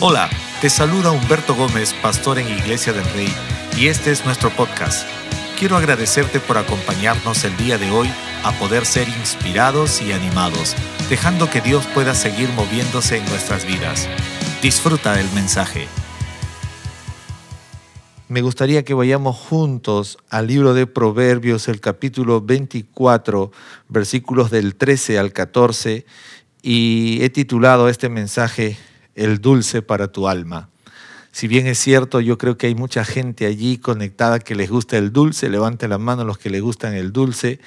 Hola, te saluda Humberto Gómez, pastor en Iglesia del Rey, y este es nuestro podcast. Quiero agradecerte por acompañarnos el día de hoy a poder ser inspirados y animados, dejando que Dios pueda seguir moviéndose en nuestras vidas. Disfruta el mensaje. Me gustaría que vayamos juntos al libro de Proverbios, el capítulo 24, versículos del 13 al 14, y he titulado este mensaje el dulce para tu alma. Si bien es cierto, yo creo que hay mucha gente allí conectada que les gusta el dulce, levante la mano los que les gustan el dulce,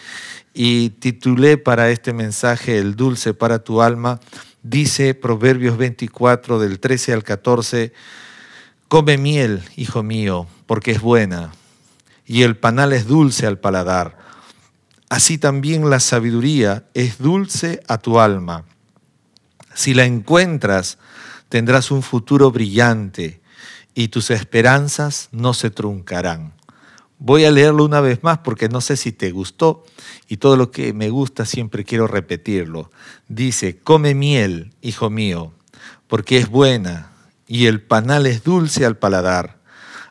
y titulé para este mensaje El dulce para tu alma, dice Proverbios 24 del 13 al 14, Come miel, hijo mío, porque es buena, y el panal es dulce al paladar. Así también la sabiduría es dulce a tu alma. Si la encuentras, tendrás un futuro brillante y tus esperanzas no se truncarán. Voy a leerlo una vez más porque no sé si te gustó y todo lo que me gusta siempre quiero repetirlo. Dice, come miel, hijo mío, porque es buena y el panal es dulce al paladar.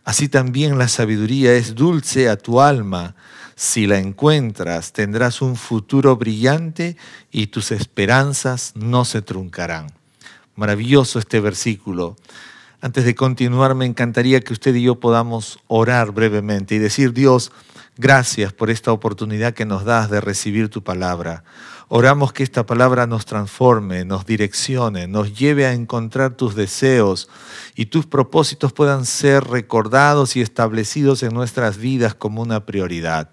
Así también la sabiduría es dulce a tu alma. Si la encuentras, tendrás un futuro brillante y tus esperanzas no se truncarán. Maravilloso este versículo. Antes de continuar, me encantaría que usted y yo podamos orar brevemente y decir, Dios, gracias por esta oportunidad que nos das de recibir tu palabra. Oramos que esta palabra nos transforme, nos direccione, nos lleve a encontrar tus deseos y tus propósitos puedan ser recordados y establecidos en nuestras vidas como una prioridad.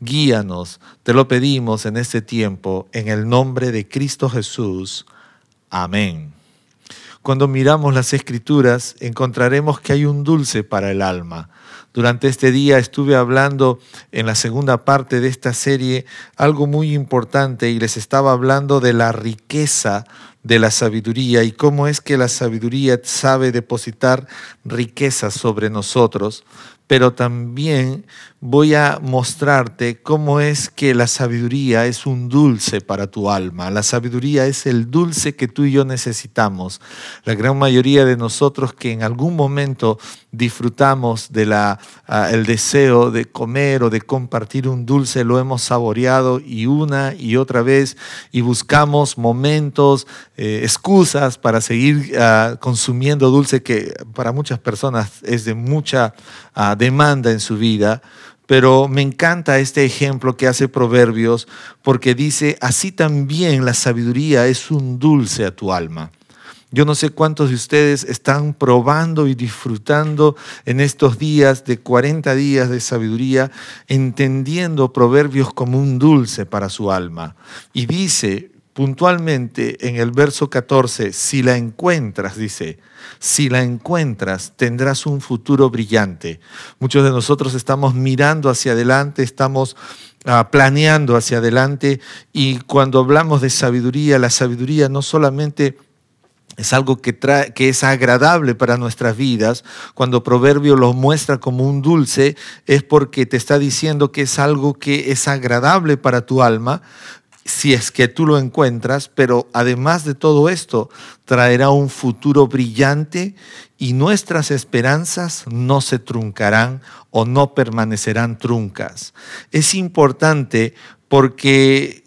Guíanos, te lo pedimos en este tiempo, en el nombre de Cristo Jesús. Amén. Cuando miramos las escrituras encontraremos que hay un dulce para el alma. Durante este día estuve hablando en la segunda parte de esta serie algo muy importante y les estaba hablando de la riqueza de la sabiduría y cómo es que la sabiduría sabe depositar riqueza sobre nosotros, pero también voy a mostrarte cómo es que la sabiduría es un dulce para tu alma. La sabiduría es el dulce que tú y yo necesitamos. La gran mayoría de nosotros que en algún momento disfrutamos de la, ah, deseo de comer o de compartir un dulce, lo hemos saboreado y una y otra vez y buscamos momentos, eh, excusas para seguir ah, consumiendo dulce que para muchas personas es de mucha ah, demanda en su vida pero me encanta este ejemplo que hace Proverbios porque dice, así también la sabiduría es un dulce a tu alma. Yo no sé cuántos de ustedes están probando y disfrutando en estos días de 40 días de sabiduría, entendiendo proverbios como un dulce para su alma. Y dice puntualmente en el verso 14, si la encuentras, dice, si la encuentras, tendrás un futuro brillante. Muchos de nosotros estamos mirando hacia adelante, estamos ah, planeando hacia adelante y cuando hablamos de sabiduría, la sabiduría no solamente es algo que, que es agradable para nuestras vidas. Cuando Proverbio lo muestra como un dulce, es porque te está diciendo que es algo que es agradable para tu alma, si es que tú lo encuentras, pero además de todo esto, traerá un futuro brillante y nuestras esperanzas no se truncarán o no permanecerán truncas. Es importante porque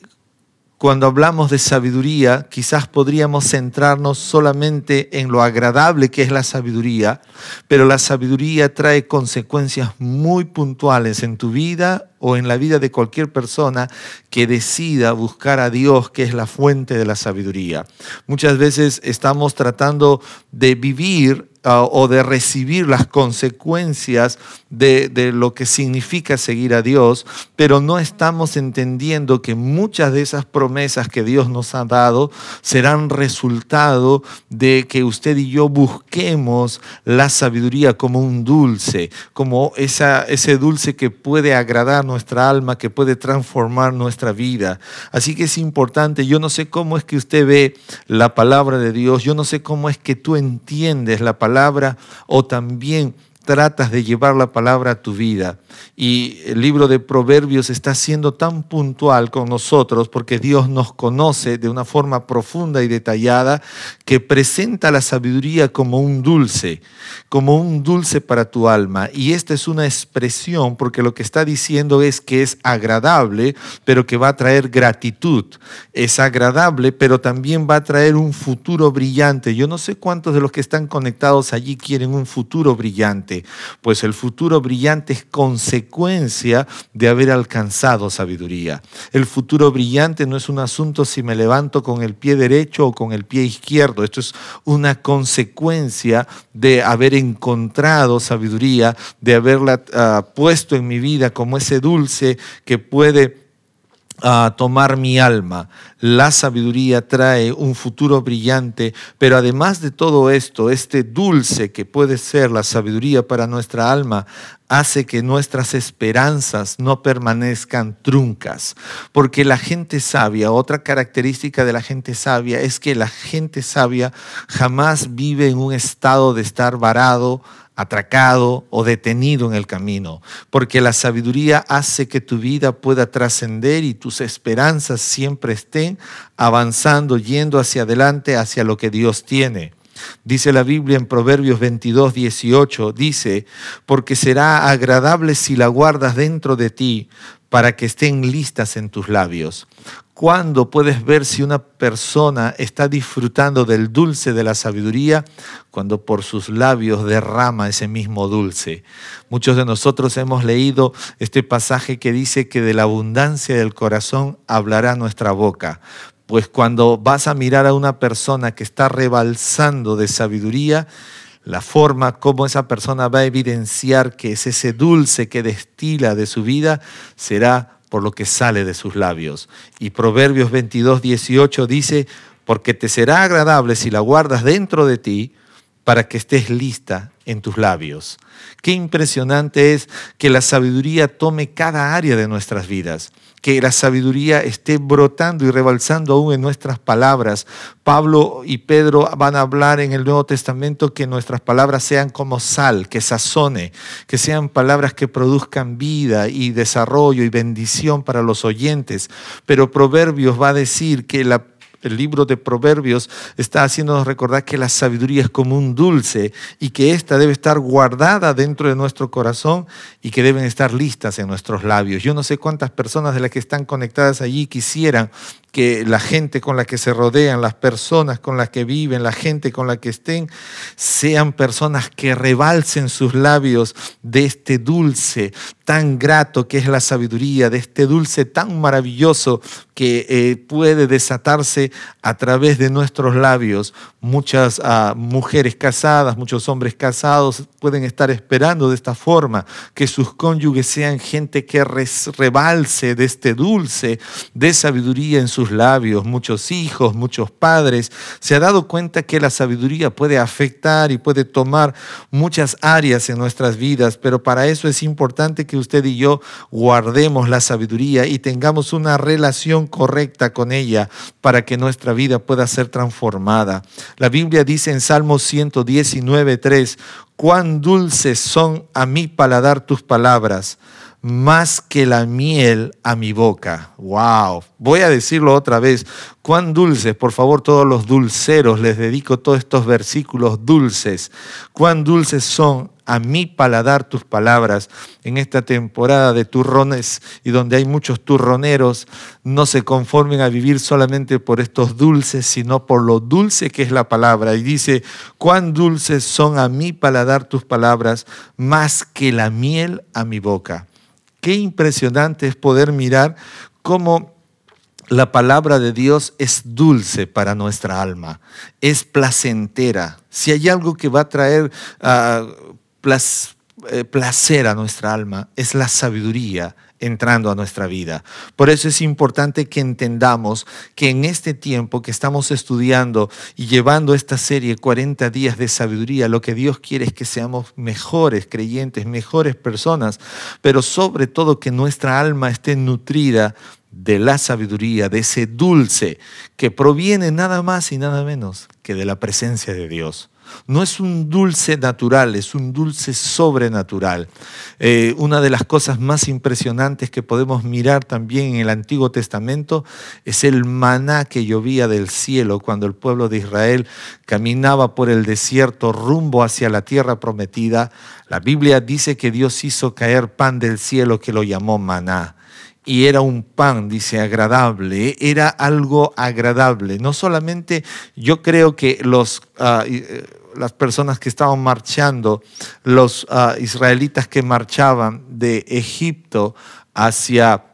cuando hablamos de sabiduría, quizás podríamos centrarnos solamente en lo agradable que es la sabiduría, pero la sabiduría trae consecuencias muy puntuales en tu vida o en la vida de cualquier persona que decida buscar a Dios, que es la fuente de la sabiduría. Muchas veces estamos tratando de vivir Ah, o de recibir las consecuencias de, lo que significa seguir a Dios, pero no estamos entendiendo que muchas de esas promesas que Dios nos ha dado serán resultado de que usted y yo busquemos la sabiduría como un dulce, como ese dulce que puede agradar nuestra alma, que puede transformar nuestra vida. Así que es importante, yo no sé cómo es que usted ve la palabra de Dios, yo no sé cómo es que tú entiendes la palabra o también tratas de llevar la palabra a tu vida. Y el libro de Proverbios está siendo tan puntual con nosotros porque Dios nos conoce de una forma profunda y detallada que presenta la sabiduría como un dulce, como un dulce para tu alma. Y esta es una expresión porque lo que está diciendo es que es agradable, pero que va a traer gratitud. Es agradable, pero también va a traer un futuro brillante. Yo no sé cuántos de los que están conectados allí quieren un futuro brillante, pues el futuro brillante es consecuencia de haber alcanzado sabiduría. El futuro brillante no es un asunto si me levanto con el pie derecho o con el pie izquierdo. Esto es una consecuencia de haber encontrado sabiduría, de haberla ah, puesto en mi vida como ese dulce que puede a tomar mi alma. La sabiduría trae un futuro brillante, pero además de todo esto, este dulce que puede ser la sabiduría para nuestra alma, hace que nuestras esperanzas no permanezcan truncas. Porque la gente sabia, otra característica de la gente sabia es que la gente sabia jamás vive en un estado de estar varado, atracado o detenido en el camino, porque la sabiduría hace que tu vida pueda trascender y tus esperanzas siempre estén avanzando, yendo hacia adelante, hacia lo que Dios tiene. Dice la Biblia en Proverbios 22, 18, dice, porque será agradable si la guardas dentro de ti para que estén listas en tus labios. ¿Cuándo puedes ver si una persona está disfrutando del dulce de la sabiduría? Cuando por sus labios derrama ese mismo dulce. Muchos de nosotros hemos leído este pasaje que dice que de la abundancia del corazón hablará nuestra boca. Pues cuando vas a mirar a una persona que está rebalsando de sabiduría, la forma como esa persona va a evidenciar que es ese dulce que destila de su vida será por lo que sale de sus labios. Y Proverbios 22, 18 dice, porque te será agradable si la guardas dentro de ti para que estés lista en tus labios. Qué impresionante es que la sabiduría tome cada área de nuestras vidas que la sabiduría esté brotando y rebalsando aún en nuestras palabras. Pablo y Pedro van a hablar en el Nuevo Testamento que nuestras palabras sean como sal, que sazone, que sean palabras que produzcan vida y desarrollo y bendición para los oyentes. Pero Proverbios va a decir que la el libro de Proverbios está haciéndonos recordar que la sabiduría es como un dulce y que ésta debe estar guardada dentro de nuestro corazón y que deben estar listas en nuestros labios. Yo no sé cuántas personas de las que están conectadas allí quisieran que la gente con la que se rodean, las personas con las que viven, la gente con la que estén, sean personas que rebalsen sus labios de este dulce tan grato que es la sabiduría, de este dulce tan maravilloso que eh, puede desatarse a través de nuestros labios. Muchas ah, mujeres casadas, muchos hombres casados pueden estar esperando de esta forma, que sus cónyuges sean gente que rebalse de este dulce de sabiduría en sus labios. Muchos hijos, muchos padres se ha dado cuenta que la sabiduría puede afectar y puede tomar muchas áreas en nuestras vidas, pero para eso es importante que usted y yo guardemos la sabiduría y tengamos una relación correcta con ella para que nuestra vida pueda ser transformada. La Biblia dice en Salmo 119, 3, cuán dulces son a mi paladar tus palabras más que la miel a mi boca. Wow. Voy a decirlo otra vez. Cuán dulces, por favor, todos los dulceros, les dedico todos estos versículos dulces. Cuán dulces son a mi paladar tus palabras en esta temporada de turrones y donde hay muchos turroneros, no se conformen a vivir solamente por estos dulces, sino por lo dulce que es la palabra. Y dice, cuán dulces son a mi paladar tus palabras, más que la miel a mi boca. Qué impresionante es poder mirar cómo la palabra de Dios es dulce para nuestra alma, es placentera. Si hay algo que va a traer uh, eh, placer a nuestra alma es la sabiduría entrando a nuestra vida. Por eso es importante que entendamos que en este tiempo que estamos estudiando y llevando esta serie 40 días de sabiduría, lo que Dios quiere es que seamos mejores creyentes, mejores personas, pero sobre todo que nuestra alma esté nutrida de la sabiduría, de ese dulce que proviene nada más y nada menos que de la presencia de Dios. No es un dulce natural, es un dulce sobrenatural. Eh, una de las cosas más impresionantes que podemos mirar también en el Antiguo Testamento es el maná que llovía del cielo cuando el pueblo de Israel caminaba por el desierto rumbo hacia la tierra prometida. La Biblia dice que Dios hizo caer pan del cielo que lo llamó maná y era un pan, dice, agradable, era algo agradable. No solamente yo creo que los, ah, eh, las personas que estaban marchando, los ah, israelitas que marchaban de Egipto hacia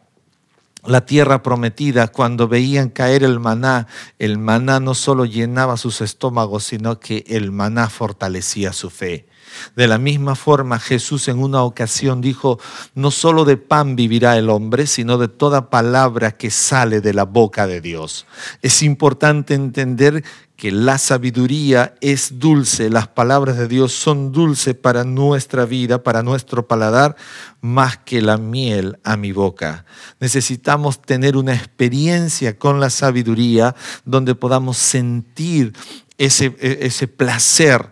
la tierra prometida, cuando veían caer el maná, el maná no solo llenaba sus estómagos, sino que el maná fortalecía su fe. De la misma forma, Jesús en una ocasión dijo, no solo de pan vivirá el hombre, sino de toda palabra que sale de la boca de Dios. Es importante entender que la sabiduría es dulce, las palabras de Dios son dulces para nuestra vida, para nuestro paladar, más que la miel a mi boca. Necesitamos tener una experiencia con la sabiduría donde podamos sentir ese, e, ese placer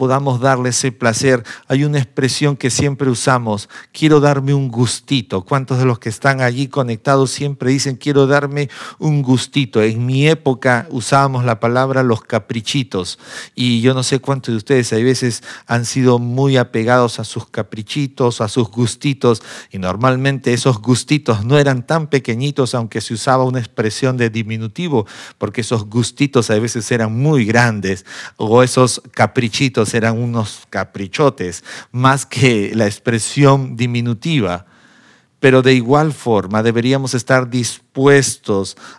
podamos darle ese placer. Hay una expresión que siempre usamos, quiero darme un gustito. ¿Cuántos de los que están allí conectados siempre dicen, quiero darme un gustito? En mi época usábamos la palabra los caprichitos y yo no sé cuántos de ustedes a veces han sido muy apegados a sus caprichitos, a sus gustitos y normalmente esos gustitos no eran tan pequeñitos aunque se usaba una expresión de diminutivo porque esos gustitos a veces eran muy grandes o esos caprichitos eran unos caprichotes, más que la expresión diminutiva. Pero de igual forma deberíamos estar dispuestos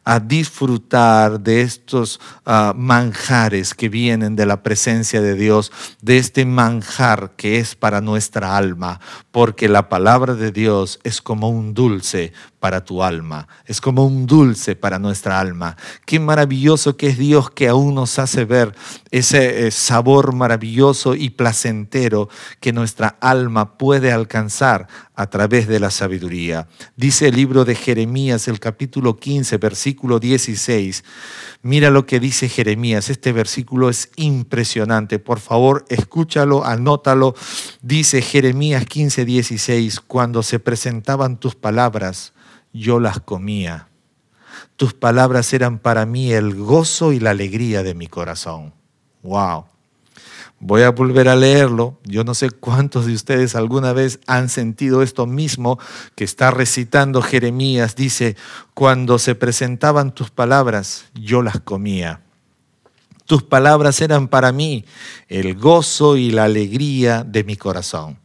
a disfrutar de estos ah, manjares que vienen de la presencia de Dios, de este manjar que es para nuestra alma, porque la palabra de Dios es como un dulce para tu alma, es como un dulce para nuestra alma. Qué maravilloso que es Dios que aún nos hace ver ese eh, sabor maravilloso y placentero que nuestra alma puede alcanzar a través de la sabiduría. Dice el libro de Jeremías, el capítulo 15, versículo 16. Mira lo que dice Jeremías. Este versículo es impresionante. Por favor, escúchalo, anótalo. Dice Jeremías 15, 16, cuando se presentaban tus palabras, yo las comía. Tus palabras eran para mí el gozo y la alegría de mi corazón. Wow. Voy a volver a leerlo. Yo no sé cuántos de ustedes alguna vez han sentido esto mismo que está recitando Jeremías. Dice, cuando se presentaban tus palabras, yo las comía. Tus palabras eran para mí el gozo y la alegría de mi corazón.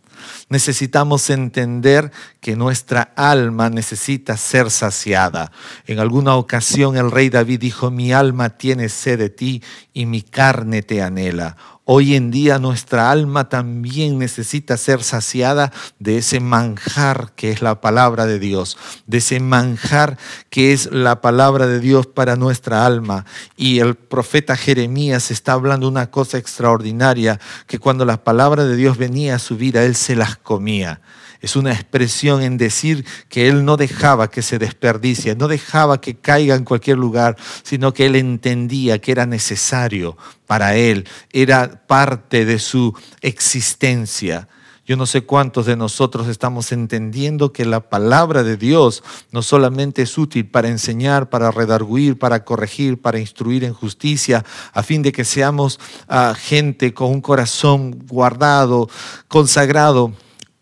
Necesitamos entender que nuestra alma necesita ser saciada. En alguna ocasión el rey David dijo, mi alma tiene sed de ti y mi carne te anhela. Hoy en día nuestra alma también necesita ser saciada de ese manjar que es la palabra de Dios, de ese manjar que es la palabra de Dios para nuestra alma. Y el profeta Jeremías está hablando una cosa extraordinaria, que cuando la palabra de Dios venía a su vida, él se las comía. Es una expresión en decir que Él no dejaba que se desperdicie, no dejaba que caiga en cualquier lugar, sino que Él entendía que era necesario para Él, era parte de su existencia. Yo no sé cuántos de nosotros estamos entendiendo que la palabra de Dios no solamente es útil para enseñar, para redarguir, para corregir, para instruir en justicia, a fin de que seamos ah, gente con un corazón guardado, consagrado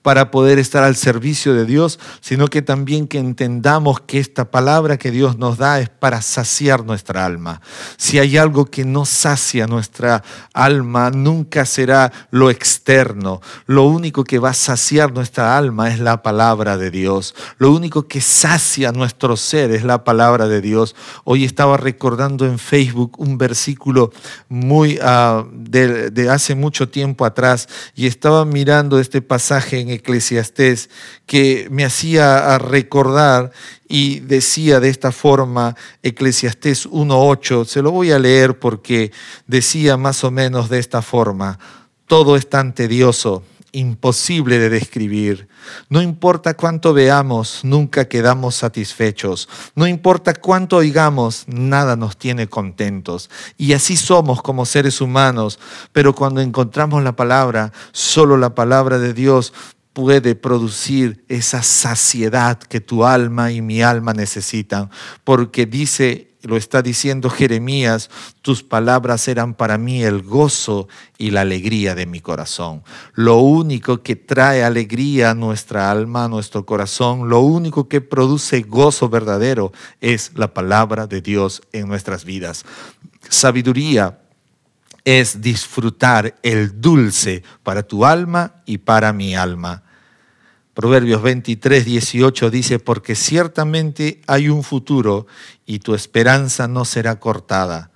para poder estar al servicio de Dios, sino que también que entendamos que esta palabra que Dios nos da es para saciar nuestra alma. Si hay algo que no sacia nuestra alma, nunca será lo externo. Lo único que va a saciar nuestra alma es la palabra de Dios. Lo único que sacia nuestro ser es la palabra de Dios. Hoy estaba recordando en Facebook un versículo muy uh, de, de hace mucho tiempo atrás y estaba mirando este pasaje en Eclesiastés que me hacía recordar y decía de esta forma Eclesiastés 1.8, se lo voy a leer porque decía más o menos de esta forma, todo es tan tedioso imposible de describir. No importa cuánto veamos, nunca quedamos satisfechos. No importa cuánto oigamos, nada nos tiene contentos. Y así somos como seres humanos. Pero cuando encontramos la palabra, solo la palabra de Dios puede producir esa saciedad que tu alma y mi alma necesitan, porque dice lo está diciendo Jeremías, tus palabras eran para mí el gozo y la alegría de mi corazón. Lo único que trae alegría a nuestra alma, a nuestro corazón, lo único que produce gozo verdadero es la palabra de Dios en nuestras vidas. Sabiduría es disfrutar el dulce para tu alma y para mi alma. Proverbios 23, 18 dice, porque ciertamente hay un futuro y tu esperanza no será cortada.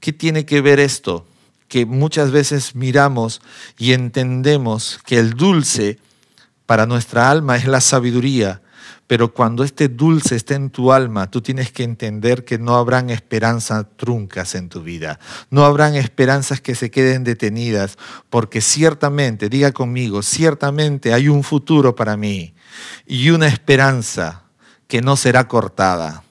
¿Qué tiene que ver esto? Que muchas veces miramos y entendemos que el dulce para nuestra alma es la sabiduría, pero cuando este dulce esté en tu alma, tú tienes que entender que no habrán esperanzas truncas en tu vida. No habrán esperanzas que se queden detenidas, porque ciertamente, diga conmigo, ciertamente hay un futuro para mí y una esperanza que no será cortada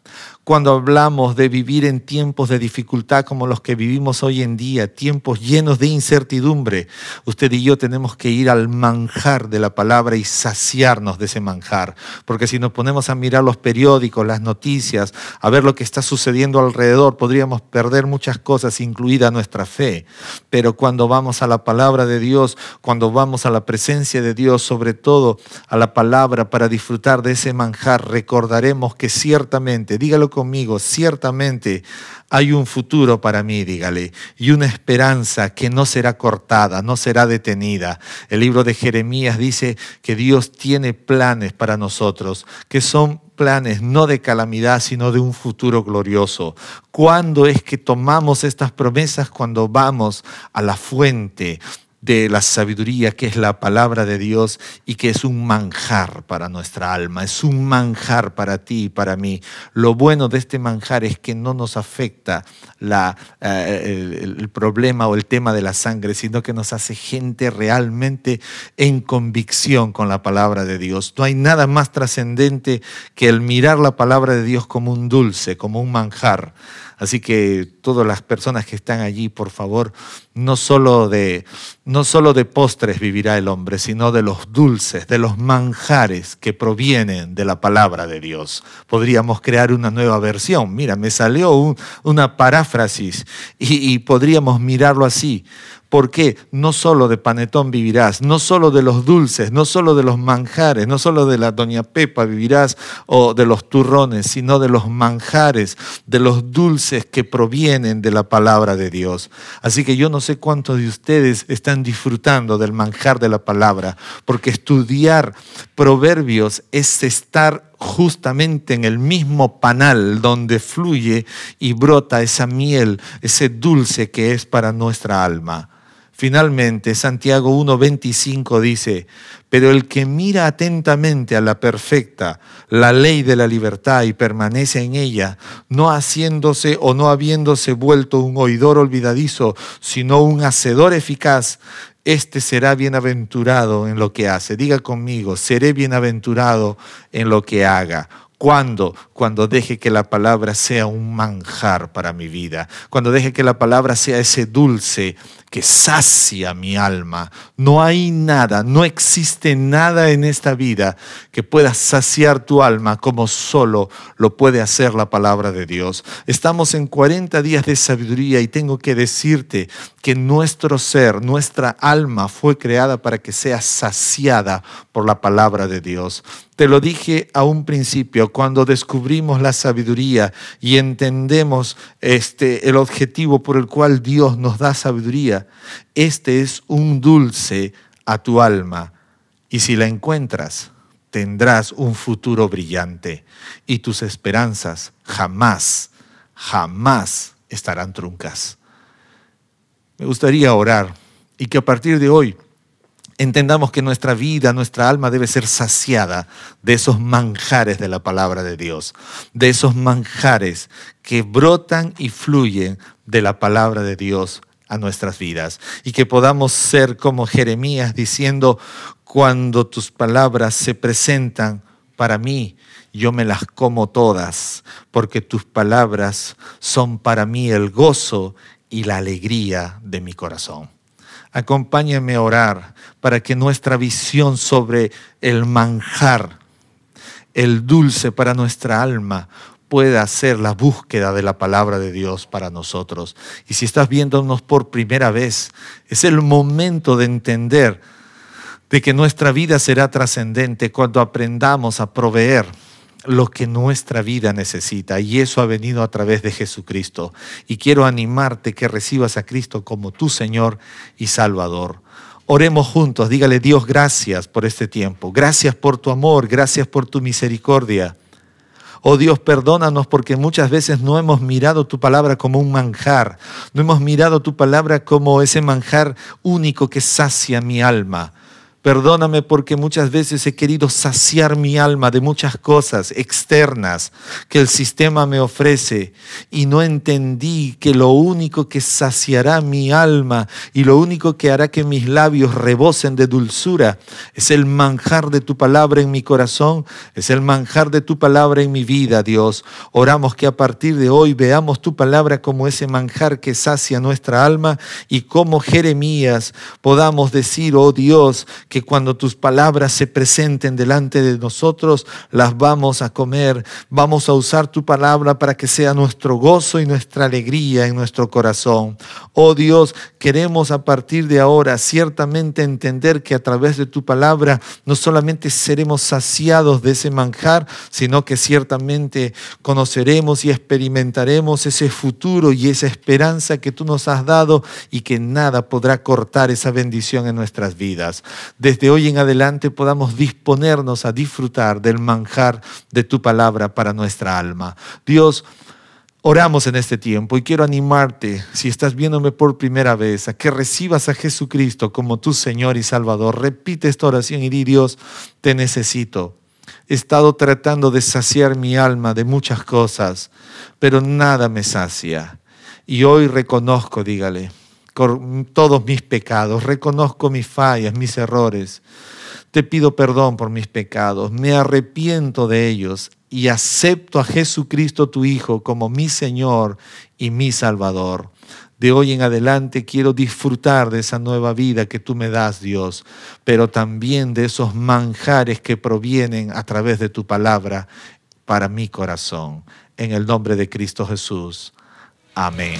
cuando hablamos de vivir en tiempos de dificultad como los que vivimos hoy en día, tiempos llenos de incertidumbre, usted y yo tenemos que ir al manjar de la palabra y saciarnos de ese manjar. Porque si nos ponemos a mirar los periódicos, las noticias, a ver lo que está sucediendo alrededor, podríamos perder muchas cosas, incluida nuestra fe. Pero cuando vamos a la palabra de Dios, cuando vamos a la presencia de Dios, sobre todo a la palabra para disfrutar de ese manjar, recordaremos que ciertamente, dígalo conmigo, ciertamente hay un futuro para mí, dígale, y una esperanza que no será cortada, no será detenida. El libro de Jeremías dice que Dios tiene planes para nosotros, que son planes no de calamidad, sino de un futuro glorioso. ¿Cuándo es que tomamos estas promesas? Cuando vamos a la fuente de la sabiduría que es la palabra de Dios y que es un manjar para nuestra alma, es un manjar para ti y para mí. Lo bueno de este manjar es que no nos afecta la, eh, el, el, problema o el tema de la sangre, sino que nos hace gente realmente en convicción con la palabra de Dios. No hay nada más trascendente que el mirar la palabra de Dios como un dulce, como un manjar. Así que todas las personas que están allí, por favor, no solo de, no solo de postres vivirá el hombre, sino de los dulces, de los manjares que provienen de la palabra de Dios. Podríamos crear una nueva versión. Mira, me salió una paráfrasis y, y podríamos mirarlo así. ¿Por qué? No solo de panetón vivirás, no solo de los dulces, no solo de los manjares, no solo de la doña Pepa vivirás o de los turrones, sino de los manjares, de los dulces que provienen de la palabra de Dios. Así que yo no sé cuántos de ustedes están disfrutando del manjar de la palabra, porque estudiar proverbios es estar justamente en el mismo panal donde fluye y brota esa miel, ese dulce que es para nuestra alma. Finalmente, Santiago 1.25 dice, pero el que mira atentamente a la perfecta, la ley de la libertad y permanece en ella, no haciéndose o no habiéndose vuelto un oidor olvidadizo, sino un hacedor eficaz, este será bienaventurado en lo que hace. Diga conmigo, seré bienaventurado en lo que haga. ¿Cuándo? Cuando deje que la palabra sea un manjar para mi vida. Cuando deje que la palabra sea ese dulce que sacia mi alma. No hay nada, no existe nada en esta vida que pueda saciar tu alma como solo lo puede hacer la palabra de Dios. Estamos en 40 días de sabiduría y tengo que decirte que nuestro ser, nuestra alma fue creada para que sea saciada por la palabra de Dios. Te lo dije a un principio, cuando descubrimos la sabiduría y entendemos este, el objetivo por el cual Dios nos da sabiduría, este es un dulce a tu alma. Y si la encuentras, tendrás un futuro brillante y tus esperanzas jamás, jamás estarán truncas. Me gustaría orar y que a partir de hoy entendamos que nuestra vida, nuestra alma debe ser saciada de esos manjares de la palabra de Dios, de esos manjares que brotan y fluyen de la palabra de Dios a nuestras vidas y que podamos ser como Jeremías diciendo, cuando tus palabras se presentan para mí, yo me las como todas, porque tus palabras son para mí el gozo y la alegría de mi corazón. Acompáñame a orar para que nuestra visión sobre el manjar, el dulce para nuestra alma, pueda ser la búsqueda de la palabra de Dios para nosotros. Y si estás viéndonos por primera vez, es el momento de entender de que nuestra vida será trascendente cuando aprendamos a proveer lo que nuestra vida necesita y eso ha venido a través de Jesucristo. Y quiero animarte que recibas a Cristo como tu Señor y Salvador. Oremos juntos, dígale Dios gracias por este tiempo, gracias por tu amor, gracias por tu misericordia. Oh Dios, perdónanos porque muchas veces no hemos mirado tu palabra como un manjar, no hemos mirado tu palabra como ese manjar único que sacia mi alma. Perdóname porque muchas veces he querido saciar mi alma de muchas cosas externas que el sistema me ofrece y no entendí que lo único que saciará mi alma y lo único que hará que mis labios rebosen de dulzura es el manjar de tu palabra en mi corazón, es el manjar de tu palabra en mi vida, Dios. Oramos que a partir de hoy veamos tu palabra como ese manjar que sacia nuestra alma y como Jeremías podamos decir, oh Dios, que cuando tus palabras se presenten delante de nosotros, las vamos a comer. Vamos a usar tu palabra para que sea nuestro gozo y nuestra alegría en nuestro corazón. Oh Dios, queremos a partir de ahora ciertamente entender que a través de tu palabra no solamente seremos saciados de ese manjar, sino que ciertamente conoceremos y experimentaremos ese futuro y esa esperanza que tú nos has dado y que nada podrá cortar esa bendición en nuestras vidas desde hoy en adelante podamos disponernos a disfrutar del manjar de tu palabra para nuestra alma. Dios, Oramos en este tiempo y quiero animarte, si estás viéndome por primera vez, a que recibas a Jesucristo como tu Señor y Salvador. Repite esta oración y di, Dios, te necesito. He estado tratando de saciar mi alma de muchas cosas, pero nada me sacia. Y hoy reconozco, dígale, todos mis pecados, reconozco mis fallas, mis errores. Te pido perdón por mis pecados, me arrepiento de ellos y acepto a Jesucristo tu Hijo como mi Señor y mi Salvador. De hoy en adelante quiero disfrutar de esa nueva vida que tú me das, Dios, pero también de esos manjares que provienen a través de tu palabra para mi corazón. En el nombre de Cristo Jesús. Amén.